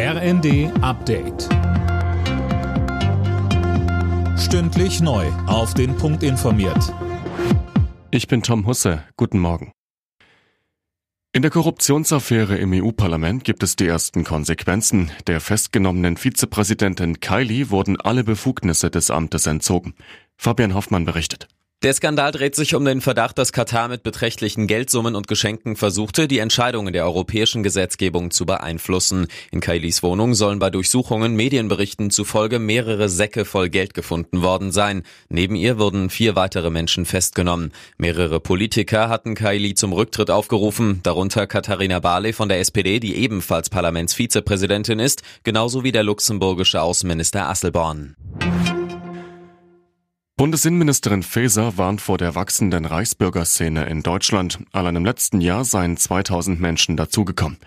RND Update. Stündlich neu. Auf den Punkt informiert. Ich bin Tom Husse. Guten Morgen. In der Korruptionsaffäre im EU-Parlament gibt es die ersten Konsequenzen. Der festgenommenen Vizepräsidentin Kylie wurden alle Befugnisse des Amtes entzogen. Fabian Hoffmann berichtet. Der Skandal dreht sich um den Verdacht, dass Katar mit beträchtlichen Geldsummen und Geschenken versuchte, die Entscheidungen der europäischen Gesetzgebung zu beeinflussen. In Kailis Wohnung sollen bei Durchsuchungen Medienberichten zufolge mehrere Säcke voll Geld gefunden worden sein. Neben ihr wurden vier weitere Menschen festgenommen. Mehrere Politiker hatten Kaili zum Rücktritt aufgerufen, darunter Katharina Barley von der SPD, die ebenfalls Parlamentsvizepräsidentin ist, genauso wie der luxemburgische Außenminister Asselborn. Bundesinnenministerin Faeser warnt vor der wachsenden Reichsbürgerszene in Deutschland. Allein im letzten Jahr seien 2000 Menschen dazugekommen.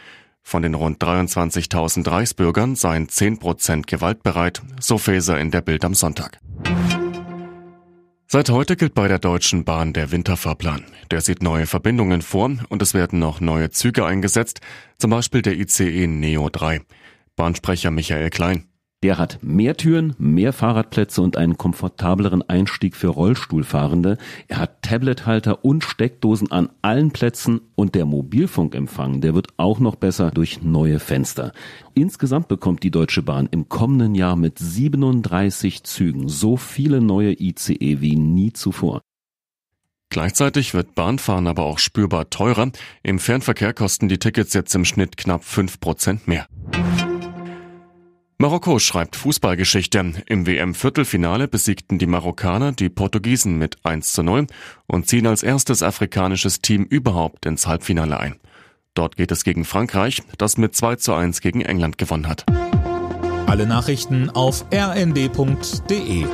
Von den rund 23.000 Reichsbürgern seien 10 Prozent gewaltbereit, so Faeser in der Bild am Sonntag. Seit heute gilt bei der Deutschen Bahn der Winterfahrplan. Der sieht neue Verbindungen vor und es werden noch neue Züge eingesetzt, zum Beispiel der ICE Neo 3. Bahnsprecher Michael Klein. Der hat mehr Türen, mehr Fahrradplätze und einen komfortableren Einstieg für Rollstuhlfahrende. Er hat Tablethalter und Steckdosen an allen Plätzen und der Mobilfunkempfang, der wird auch noch besser durch neue Fenster. Insgesamt bekommt die Deutsche Bahn im kommenden Jahr mit 37 Zügen so viele neue ICE wie nie zuvor. Gleichzeitig wird Bahnfahren aber auch spürbar teurer. Im Fernverkehr kosten die Tickets jetzt im Schnitt knapp 5 Prozent mehr. Marokko schreibt Fußballgeschichte. Im WM-Viertelfinale besiegten die Marokkaner die Portugiesen mit 1 zu 0 und ziehen als erstes afrikanisches Team überhaupt ins Halbfinale ein. Dort geht es gegen Frankreich, das mit 2 zu 1 gegen England gewonnen hat. Alle Nachrichten auf rnd.de